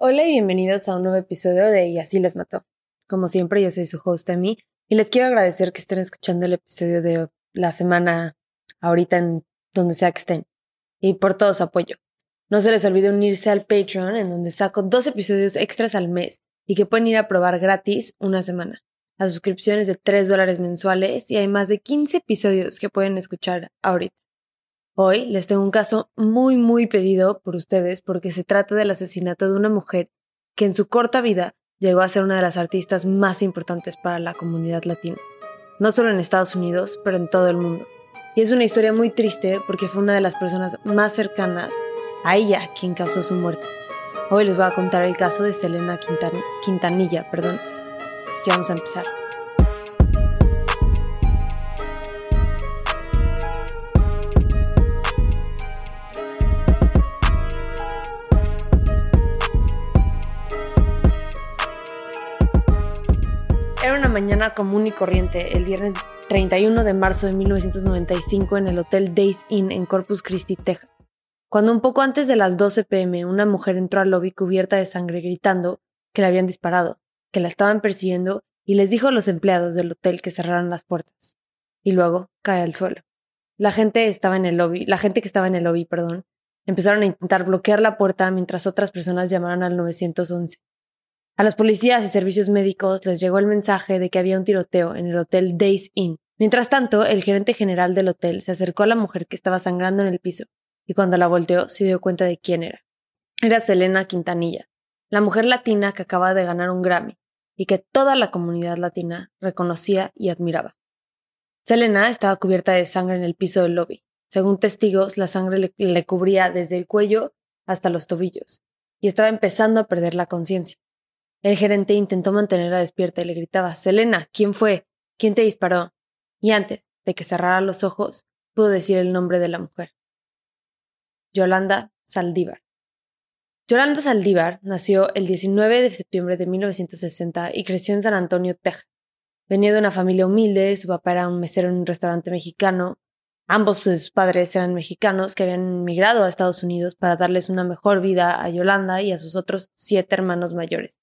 Hola y bienvenidos a un nuevo episodio de Y así les mató. Como siempre, yo soy su host Amy y les quiero agradecer que estén escuchando el episodio de la semana ahorita en donde sea que estén y por todo su apoyo. No se les olvide unirse al Patreon en donde saco dos episodios extras al mes y que pueden ir a probar gratis una semana. La suscripción es de 3 dólares mensuales y hay más de 15 episodios que pueden escuchar ahorita. Hoy les tengo un caso muy, muy pedido por ustedes porque se trata del asesinato de una mujer que en su corta vida llegó a ser una de las artistas más importantes para la comunidad latina. No solo en Estados Unidos, pero en todo el mundo. Y es una historia muy triste porque fue una de las personas más cercanas a ella quien causó su muerte. Hoy les voy a contar el caso de Selena Quintanilla, perdón. Así que vamos a empezar. Mañana común y corriente, el viernes 31 de marzo de 1995 en el Hotel Days Inn en Corpus Christi, Texas. Cuando un poco antes de las 12 pm una mujer entró al lobby cubierta de sangre gritando que le habían disparado, que la estaban persiguiendo y les dijo a los empleados del hotel que cerraran las puertas. Y luego cae al suelo. La gente estaba en el lobby, la gente que estaba en el lobby, perdón, empezaron a intentar bloquear la puerta mientras otras personas llamaron al 911. A los policías y servicios médicos les llegó el mensaje de que había un tiroteo en el hotel Days Inn. Mientras tanto, el gerente general del hotel se acercó a la mujer que estaba sangrando en el piso y cuando la volteó se dio cuenta de quién era. Era Selena Quintanilla, la mujer latina que acaba de ganar un Grammy y que toda la comunidad latina reconocía y admiraba. Selena estaba cubierta de sangre en el piso del lobby. Según testigos, la sangre le, le cubría desde el cuello hasta los tobillos y estaba empezando a perder la conciencia. El gerente intentó mantenerla despierta y le gritaba Selena, ¿quién fue? ¿Quién te disparó? Y antes de que cerrara los ojos, pudo decir el nombre de la mujer. Yolanda Saldívar. Yolanda Saldívar nació el 19 de septiembre de 1960 y creció en San Antonio, Texas. Venía de una familia humilde, su papá era un mesero en un restaurante mexicano. Ambos de sus padres eran mexicanos que habían migrado a Estados Unidos para darles una mejor vida a Yolanda y a sus otros siete hermanos mayores.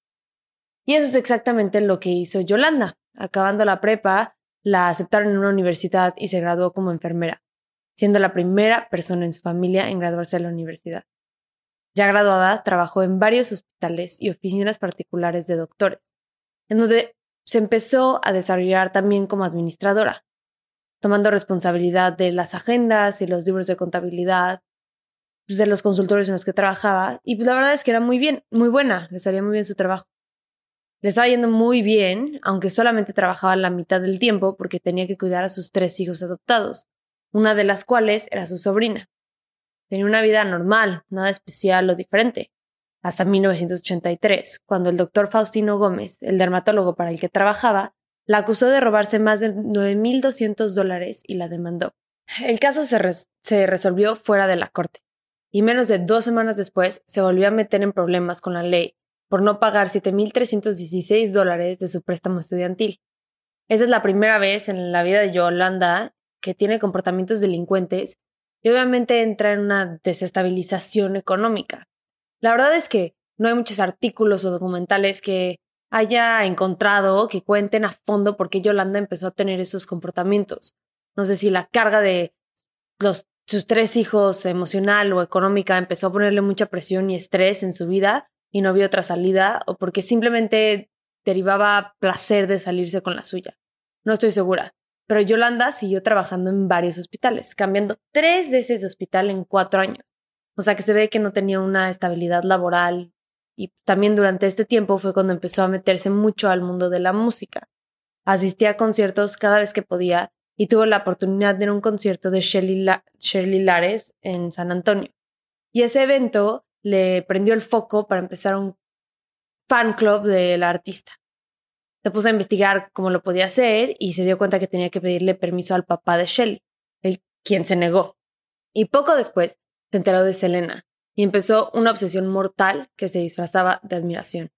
Y eso es exactamente lo que hizo Yolanda. Acabando la prepa, la aceptaron en una universidad y se graduó como enfermera siendo la primera persona en su familia en graduarse de la universidad. Ya graduada, trabajó en varios hospitales y oficinas particulares de doctores, en donde se empezó a desarrollar también como administradora, tomando responsabilidad de las agendas y los libros de contabilidad, pues, de los consultores en los que trabajaba, y pues, la verdad es que era muy bien, muy buena, le salía muy bien su trabajo. Le estaba yendo muy bien, aunque solamente trabajaba la mitad del tiempo porque tenía que cuidar a sus tres hijos adoptados, una de las cuales era su sobrina. Tenía una vida normal, nada especial o diferente, hasta 1983, cuando el doctor Faustino Gómez, el dermatólogo para el que trabajaba, la acusó de robarse más de 9.200 dólares y la demandó. El caso se, se resolvió fuera de la corte, y menos de dos semanas después se volvió a meter en problemas con la ley por no pagar 7.316 dólares de su préstamo estudiantil. Esa es la primera vez en la vida de Yolanda que tiene comportamientos delincuentes y obviamente entra en una desestabilización económica. La verdad es que no hay muchos artículos o documentales que haya encontrado que cuenten a fondo por qué Yolanda empezó a tener esos comportamientos. No sé si la carga de los, sus tres hijos emocional o económica empezó a ponerle mucha presión y estrés en su vida y no vio otra salida o porque simplemente derivaba placer de salirse con la suya. No estoy segura. Pero Yolanda siguió trabajando en varios hospitales, cambiando tres veces de hospital en cuatro años. O sea que se ve que no tenía una estabilidad laboral y también durante este tiempo fue cuando empezó a meterse mucho al mundo de la música. Asistía a conciertos cada vez que podía y tuvo la oportunidad de ir a un concierto de Shirley, Lares en San Antonio. Y ese evento le prendió el foco para empezar un fan club del artista se puso a investigar cómo lo podía hacer y se dio cuenta que tenía que pedirle permiso al papá de Shelley, el quien se negó. Y poco después se enteró de Selena y empezó una obsesión mortal que se disfrazaba de admiración.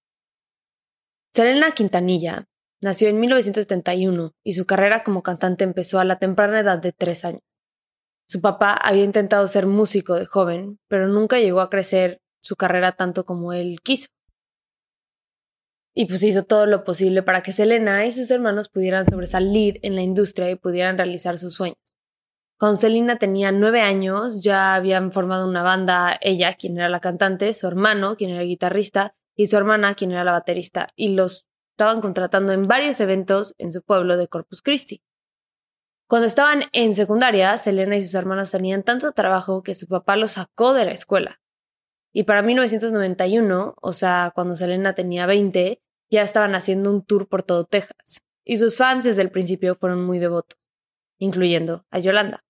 Selena Quintanilla nació en 1971 y su carrera como cantante empezó a la temprana edad de tres años. Su papá había intentado ser músico de joven, pero nunca llegó a crecer su carrera tanto como él quiso. y pues hizo todo lo posible para que Selena y sus hermanos pudieran sobresalir en la industria y pudieran realizar sus sueños. Cuando Selena tenía nueve años, ya habían formado una banda, ella, quien era la cantante, su hermano, quien era el guitarrista, y su hermana, quien era la baterista, y los estaban contratando en varios eventos en su pueblo de Corpus Christi. Cuando estaban en secundaria, Selena y sus hermanos tenían tanto trabajo que su papá los sacó de la escuela. Y para 1991, o sea, cuando Selena tenía 20, ya estaban haciendo un tour por todo Texas, y sus fans desde el principio fueron muy devotos, incluyendo a Yolanda,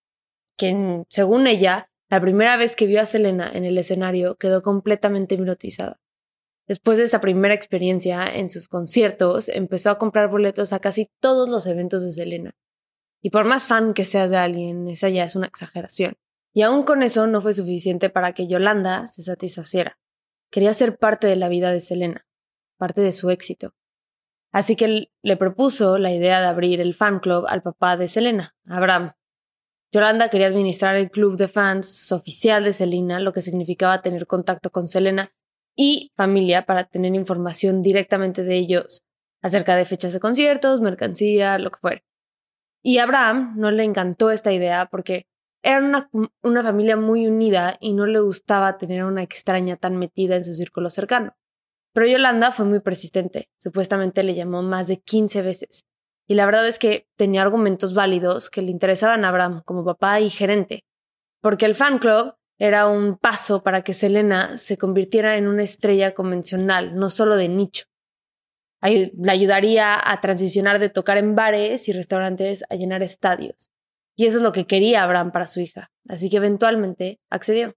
quien, según ella, la primera vez que vio a Selena en el escenario quedó completamente hipnotizada. Después de esa primera experiencia en sus conciertos, empezó a comprar boletos a casi todos los eventos de Selena. Y por más fan que seas de alguien, esa ya es una exageración. Y aún con eso no fue suficiente para que Yolanda se satisfaciera. Quería ser parte de la vida de Selena parte de su éxito. Así que le propuso la idea de abrir el fan club al papá de Selena, Abraham. Yolanda quería administrar el club de fans oficial de Selena, lo que significaba tener contacto con Selena y familia para tener información directamente de ellos acerca de fechas de conciertos, mercancía, lo que fuera. Y a Abraham no le encantó esta idea porque era una, una familia muy unida y no le gustaba tener a una extraña tan metida en su círculo cercano. Pero Yolanda fue muy persistente, supuestamente le llamó más de 15 veces. Y la verdad es que tenía argumentos válidos que le interesaban a Abraham como papá y gerente, porque el fan club era un paso para que Selena se convirtiera en una estrella convencional, no solo de nicho. Le ayudaría a transicionar de tocar en bares y restaurantes a llenar estadios. Y eso es lo que quería Abraham para su hija, así que eventualmente accedió.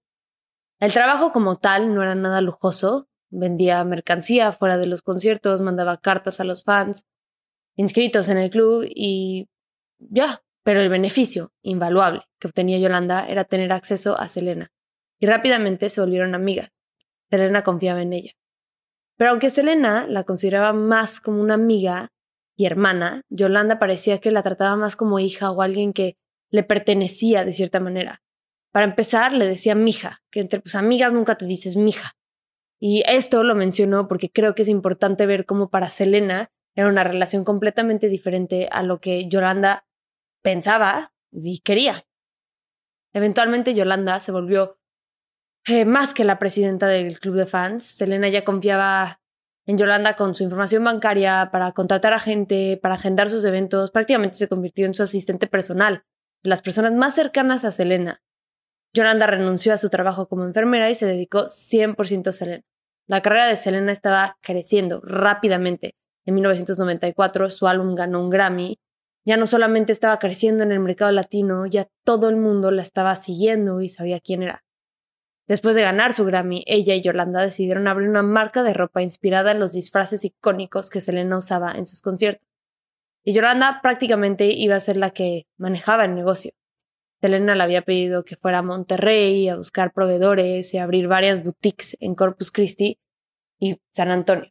El trabajo como tal no era nada lujoso, vendía mercancía fuera de los conciertos, mandaba cartas a los fans inscritos en el club y ya, pero el beneficio invaluable que obtenía Yolanda era tener acceso a Selena. Y rápidamente se volvieron amigas. Selena confiaba en ella. Pero aunque Selena la consideraba más como una amiga y hermana, Yolanda parecía que la trataba más como hija o alguien que le pertenecía de cierta manera. Para empezar, le decía mija, que entre amigas nunca te dices mija. Y esto lo menciono porque creo que es importante ver cómo para Selena era una relación completamente diferente a lo que Yolanda pensaba y quería. Eventualmente Yolanda se volvió eh, más que la presidenta del club de fans. Selena ya confiaba en Yolanda con su información bancaria para contratar a gente, para agendar sus eventos. Prácticamente se convirtió en su asistente personal, las personas más cercanas a Selena. Yolanda renunció a su trabajo como enfermera y se dedicó 100% a Selena. La carrera de Selena estaba creciendo rápidamente. En 1994 su álbum ganó un Grammy. Ya no solamente estaba creciendo en el mercado latino, ya todo el mundo la estaba siguiendo y sabía quién era. Después de ganar su Grammy, ella y Yolanda decidieron abrir una marca de ropa inspirada en los disfraces icónicos que Selena usaba en sus conciertos. Y Yolanda prácticamente iba a ser la que manejaba el negocio. Selena le había pedido que fuera a Monterrey a buscar proveedores y abrir varias boutiques en Corpus Christi y San Antonio.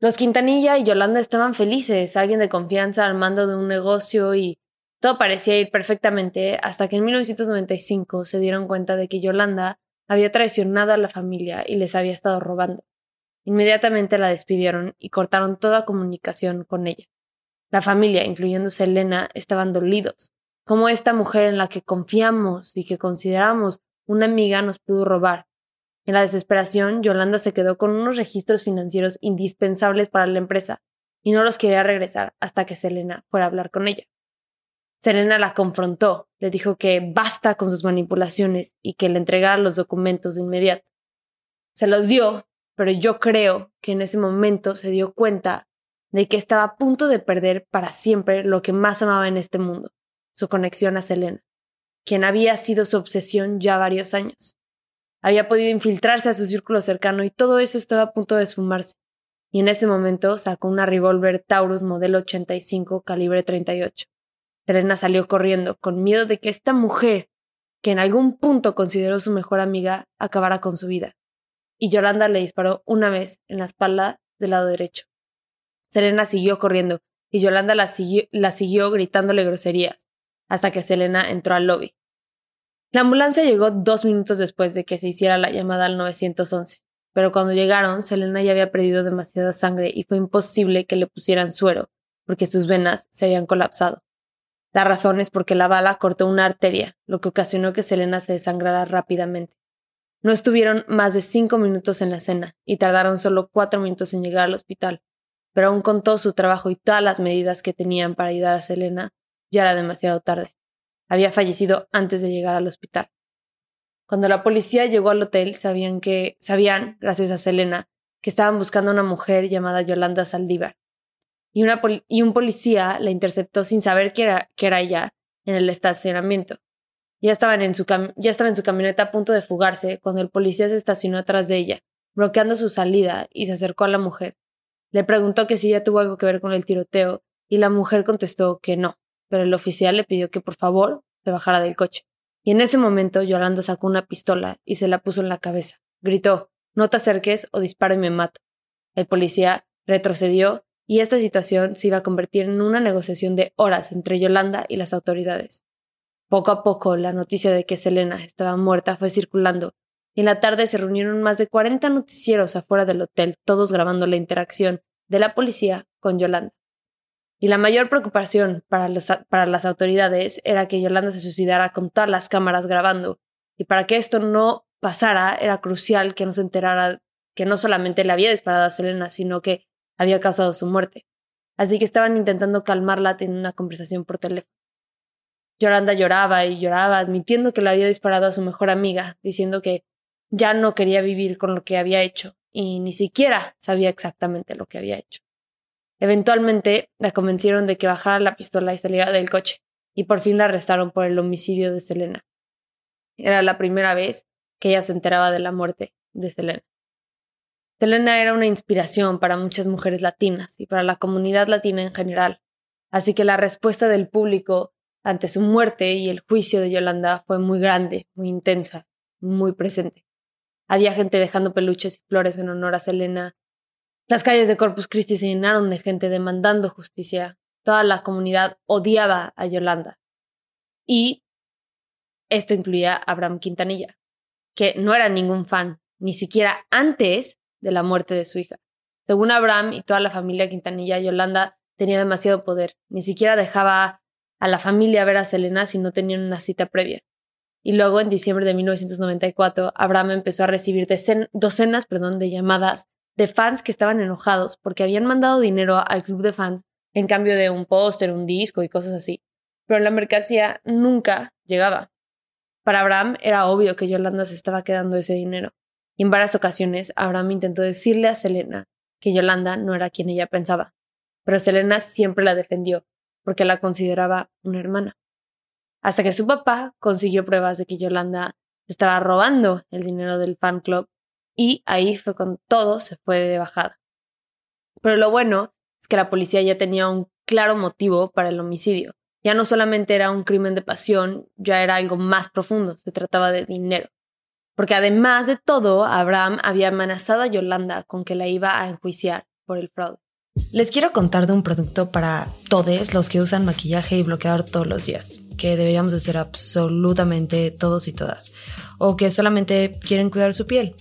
Los Quintanilla y Yolanda estaban felices, alguien de confianza al mando de un negocio y todo parecía ir perfectamente hasta que en 1995 se dieron cuenta de que Yolanda había traicionado a la familia y les había estado robando. Inmediatamente la despidieron y cortaron toda comunicación con ella. La familia, incluyendo Selena, estaban dolidos cómo esta mujer en la que confiamos y que consideramos una amiga nos pudo robar. En la desesperación, Yolanda se quedó con unos registros financieros indispensables para la empresa y no los quería regresar hasta que Selena fuera a hablar con ella. Selena la confrontó, le dijo que basta con sus manipulaciones y que le entregara los documentos de inmediato. Se los dio, pero yo creo que en ese momento se dio cuenta de que estaba a punto de perder para siempre lo que más amaba en este mundo, su conexión a Selena, quien había sido su obsesión ya varios años. Había podido infiltrarse a su círculo cercano y todo eso estaba a punto de esfumarse. Y en ese momento sacó una revólver Taurus modelo 85 calibre 38. Selena salió corriendo con miedo de que esta mujer, que en algún punto consideró su mejor amiga, acabara con su vida. Y Yolanda le disparó una vez en la espalda del lado derecho. Selena siguió corriendo y Yolanda la siguió, la siguió gritándole groserías hasta que Selena entró al lobby. La ambulancia llegó dos minutos después de que se hiciera la llamada al 911, pero cuando llegaron, Selena ya había perdido demasiada sangre y fue imposible que le pusieran suero, porque sus venas se habían colapsado. La razón es porque la bala cortó una arteria, lo que ocasionó que Selena se desangrara rápidamente. No estuvieron más de cinco minutos en la escena y tardaron solo cuatro minutos en llegar al hospital, pero aún con todo su trabajo y todas las medidas que tenían para ayudar a Selena, ya era demasiado tarde. Había fallecido antes de llegar al hospital. Cuando la policía llegó al hotel, sabían que, sabían, gracias a Selena, que estaban buscando a una mujer llamada Yolanda Saldívar. Y, un policía la interceptó sin saber que era, que era ella en el estacionamiento. Ya, estaban en su ya estaba en su camioneta a punto de fugarse cuando el policía se estacionó atrás de ella, bloqueando su salida, y se acercó a la mujer. Le preguntó que si ella tuvo algo que ver con el tiroteo, y la mujer contestó que no, pero el oficial le pidió que por favor se bajara del coche. Y en ese momento Yolanda sacó una pistola y se la puso en la cabeza. Gritó, no te acerques o disparo y me mato. El policía retrocedió y esta situación se iba a convertir en una negociación de horas entre Yolanda y las autoridades. Poco a poco la noticia de que Selena estaba muerta fue circulando y en la tarde se reunieron más de 40 noticieros afuera del hotel, todos grabando la interacción de la policía con Yolanda. Y la mayor preocupación para, las autoridades era que Yolanda se suicidara con todas las cámaras grabando. Y para que esto no pasara, era crucial que no se enterara que no solamente le había disparado a Selena, sino que había causado su muerte. Así que estaban intentando calmarla teniendo una conversación por teléfono. Yolanda lloraba y lloraba, admitiendo que le había disparado a su mejor amiga, diciendo que ya no quería vivir con lo que había hecho y ni siquiera sabía exactamente lo que había hecho. Eventualmente la convencieron de que bajara la pistola y saliera del coche, y por fin la arrestaron por el homicidio de Selena. Era la primera vez que ella se enteraba de la muerte de Selena. Selena era una inspiración para muchas mujeres latinas y para la comunidad latina en general, así que la respuesta del público ante su muerte y el juicio de Yolanda fue muy grande, muy intensa, muy presente. Había gente dejando peluches y flores en honor a Selena. Las calles de Corpus Christi se llenaron de gente demandando justicia. Toda la comunidad odiaba a Yolanda. Y esto incluía a Abraham Quintanilla, que no era ningún fan, ni siquiera antes de la muerte de su hija. Según Abraham y toda la familia Quintanilla, Yolanda tenía demasiado poder. Ni siquiera dejaba a la familia ver a Selena si no tenían una cita previa y luego en diciembre de 1994 Abraham empezó a recibir docenas perdón, de llamadas de fans que estaban enojados porque habían mandado dinero al club de fans en cambio de un póster, un disco y cosas así. Pero la mercancía nunca llegaba. Para Abraham era obvio que Yolanda se estaba quedando ese dinero. En varias ocasiones Abraham intentó decirle a Selena que Yolanda no era quien ella pensaba. Pero Selena siempre la defendió porque la consideraba una hermana hasta que su papá consiguió pruebas de que Yolanda estaba robando el dinero del fan club y ahí fue cuando todo se fue de bajada. Pero lo bueno es que la policía ya tenía un claro motivo para el homicidio. Ya no solamente era un crimen de pasión, ya era algo más profundo, se trataba de dinero. Porque además de todo, Abraham había amenazado a Yolanda con que la iba a enjuiciar por el fraude. Les quiero contar de un producto para todos los que usan maquillaje y bloqueador todos los días, que deberíamos de ser absolutamente todos y todas, o que solamente quieren cuidar su piel.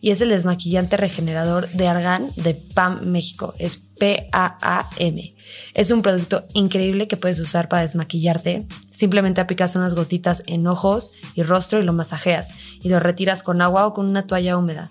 Y es el desmaquillante regenerador de Argan de PAM México. Es P-A-A-M. Es un producto increíble que puedes usar para desmaquillarte. Simplemente aplicas unas gotitas en ojos y rostro y lo masajeas y lo retiras con agua o con una toalla húmeda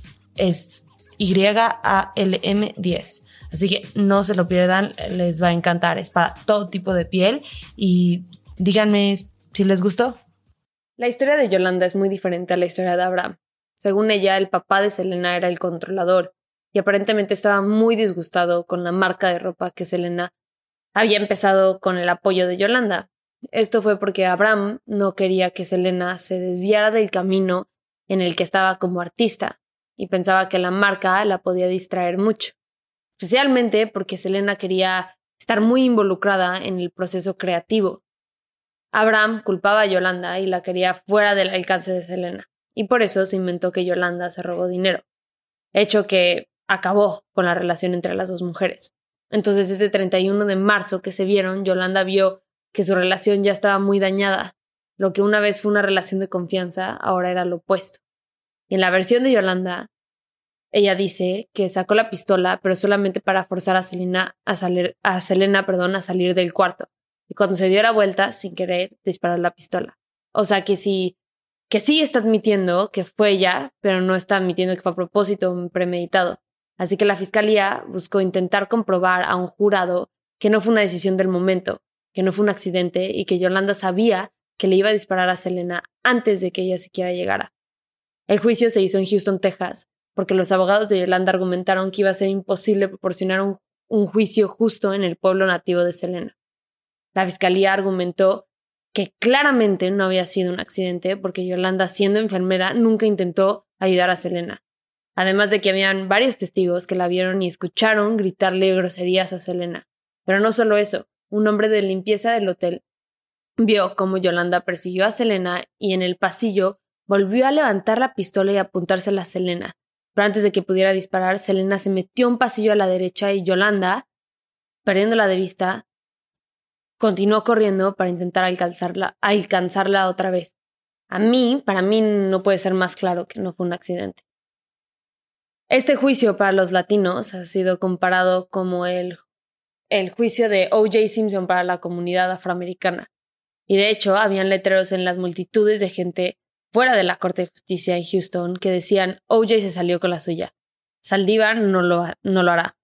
Es Y-A-L-M 10 Así que no se lo pierdan, les va a encantar. Es para todo tipo de piel y díganme si les gustó. La historia de Yolanda es muy diferente a la historia de Abraham. Según ella, el papá de Selena era el controlador y aparentemente estaba muy disgustado con la marca de ropa que Selena había empezado con el apoyo de Yolanda. Esto fue porque Abraham no quería que Selena se desviara del camino en el que estaba como artista y pensaba que la marca la podía distraer mucho, especialmente porque Selena quería estar muy involucrada en el proceso creativo. Abraham culpaba a Yolanda y la quería fuera del alcance de Selena, y por eso se inventó que Yolanda se robó dinero, hecho que acabó con la relación entre las dos mujeres. Entonces ese 31 de marzo que se vieron, Yolanda vio que su relación ya estaba muy dañada. Lo que una vez fue una relación de confianza, ahora era lo opuesto. en la versión de Yolanda, ella dice que sacó la pistola, pero solamente para forzar a Selena a salir, a Selena, perdón, a salir del cuarto. Y cuando se dio la vuelta, sin querer, disparó la pistola. O sea que sí, que sí está admitiendo que fue ella, pero no está admitiendo que fue a propósito premeditado. Así que la fiscalía buscó intentar comprobar a un jurado que no fue una decisión del momento, que no fue un accidente y que Yolanda sabía que le iba a disparar a Selena antes de que ella siquiera llegara. El juicio se hizo en Houston, Texas, porque los abogados de Yolanda argumentaron que iba a ser imposible proporcionar un, juicio justo en el pueblo nativo de Selena. La fiscalía argumentó que claramente no había sido un accidente porque Yolanda, siendo enfermera, nunca intentó ayudar a Selena. Además de que habían varios testigos que la vieron y escucharon gritarle groserías a Selena. Pero no solo eso, un hombre de limpieza del hotel, vio cómo Yolanda persiguió a Selena y en el pasillo volvió a levantar la pistola y apuntársela a Selena. Pero antes de que pudiera disparar, Selena se metió un pasillo a la derecha y Yolanda, perdiéndola de vista, continuó corriendo para intentar alcanzarla, alcanzarla otra vez. A mí, para mí, no puede ser más claro que no fue un accidente. Este juicio para los latinos ha sido comparado como el el juicio de O.J. Simpson para la comunidad afroamericana. Y de hecho, habían letreros en las multitudes de gente fuera de la Corte de Justicia en Houston que decían O.J. se salió con la suya. Saldívar no lo, no lo hará.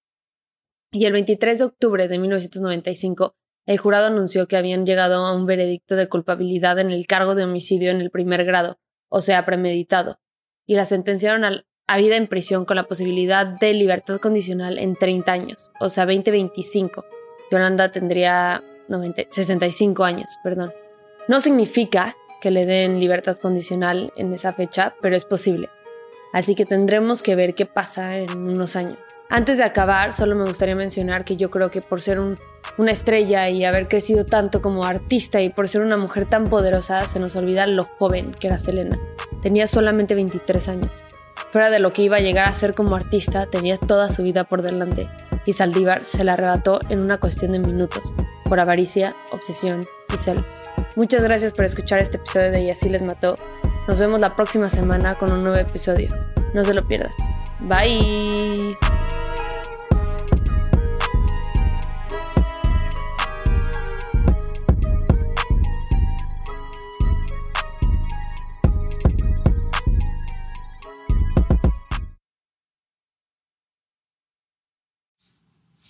Y el 23 de octubre de 1995, el jurado anunció que habían llegado a un veredicto de culpabilidad en el cargo de homicidio en el primer grado, o sea, premeditado, y la sentenciaron al a vida en prisión con la posibilidad de libertad condicional en 30 años, o sea, 2025. Yolanda tendría 65 años, perdón. No significa que le den libertad condicional en esa fecha, pero es posible. Así que tendremos que ver qué pasa en unos años. Antes de acabar, solo me gustaría mencionar que yo creo que por ser una estrella y haber crecido tanto como artista y por ser una mujer tan poderosa, se nos olvida lo joven que era Selena. Tenía solamente 23 años. Fuera de lo que iba a llegar a ser como artista, tenía toda su vida por delante, y Saldívar se la arrebató en una cuestión de minutos, por avaricia, obsesión y celos. Muchas gracias por escuchar este episodio de Y así les mató. Nos vemos la próxima semana con un nuevo episodio. No se lo pierdan. Bye.